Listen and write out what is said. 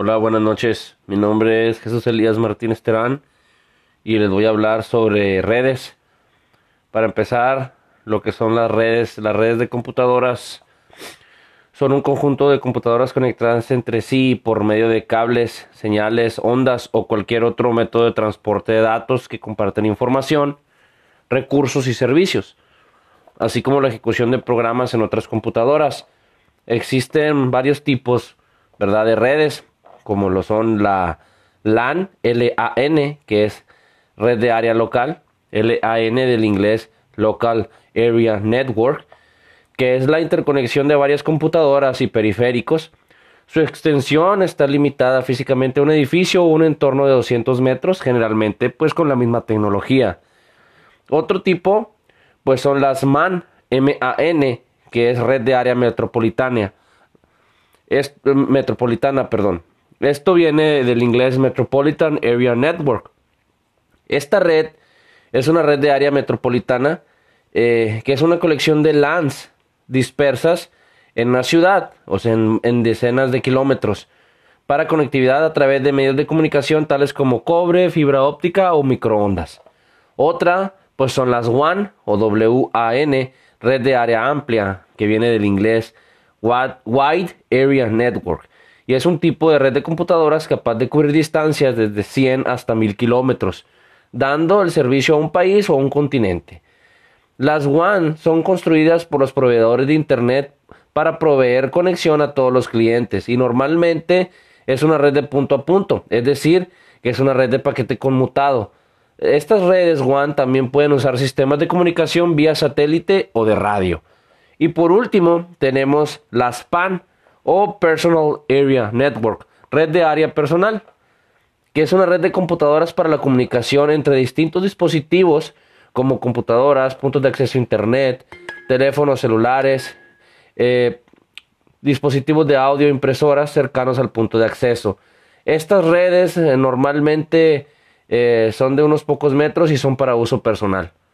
Hola, buenas noches. Mi nombre es Jesús Elías Martínez Terán y les voy a hablar sobre redes. Para empezar, lo que son las redes, las redes de computadoras son un conjunto de computadoras conectadas entre sí por medio de cables, señales, ondas o cualquier otro método de transporte de datos que comparten información, recursos y servicios, así como la ejecución de programas en otras computadoras. Existen varios tipos, ¿verdad?, de redes, como lo son la LAN, L-A-N, que es red de área local, L-A-N del inglés Local Area Network, que es la interconexión de varias computadoras y periféricos. Su extensión está limitada físicamente a un edificio o un entorno de 200 metros, generalmente pues con la misma tecnología. Otro tipo pues son las MAN, M-A-N, que es red de área metropolitana. Es, metropolitana, perdón. Esto viene del inglés Metropolitan Area Network. Esta red es una red de área metropolitana eh, que es una colección de LANs dispersas en una ciudad, o sea, en, decenas de kilómetros, para conectividad a través de medios de comunicación tales como cobre, fibra óptica o microondas. Otra, pues son las WAN o WAN, red de área amplia, que viene del inglés Wide Area Network y es un tipo de red de computadoras capaz de cubrir distancias desde 100 hasta 1000 kilómetros, dando el servicio a un país o a un continente. Las WAN son construidas por los proveedores de Internet para proveer conexión a todos los clientes y normalmente es una red de punto a punto, es decir, que es una red de paquete conmutado. Estas redes WAN también pueden usar sistemas de comunicación vía satélite o de radio. Y por último, tenemos las PAN, o Personal Area Network, red de área personal, que es una red de computadoras para la comunicación entre distintos dispositivos como computadoras, puntos de acceso a Internet, teléfonos celulares, eh, dispositivos de audio, impresoras cercanos al punto de acceso. Estas redes eh, normalmente eh, son de unos pocos metros y son para uso personal.